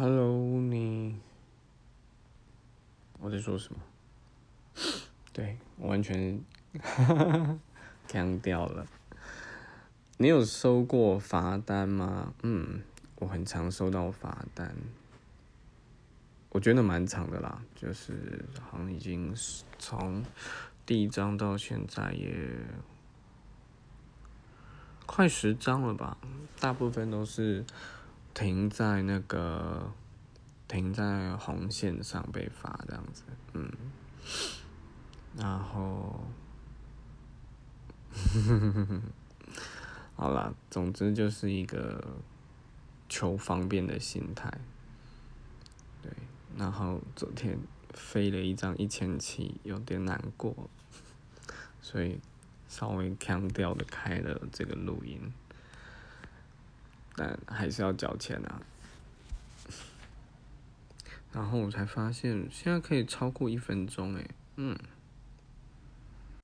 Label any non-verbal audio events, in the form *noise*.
Hello，你，我在说什么？对，完全 *laughs* 干掉了。你有收过罚单吗？嗯，我很常收到罚单，我觉得蛮长的啦，就是好像已经从第一张到现在也快十张了吧，大部分都是。停在那个停在红线上被罚这样子，嗯，然后，*laughs* 好啦，总之就是一个求方便的心态，对，然后昨天飞了一张一千七，有点难过，所以稍微强调的开了这个录音。但还是要交钱啊，然后我才发现现在可以超过一分钟诶，嗯。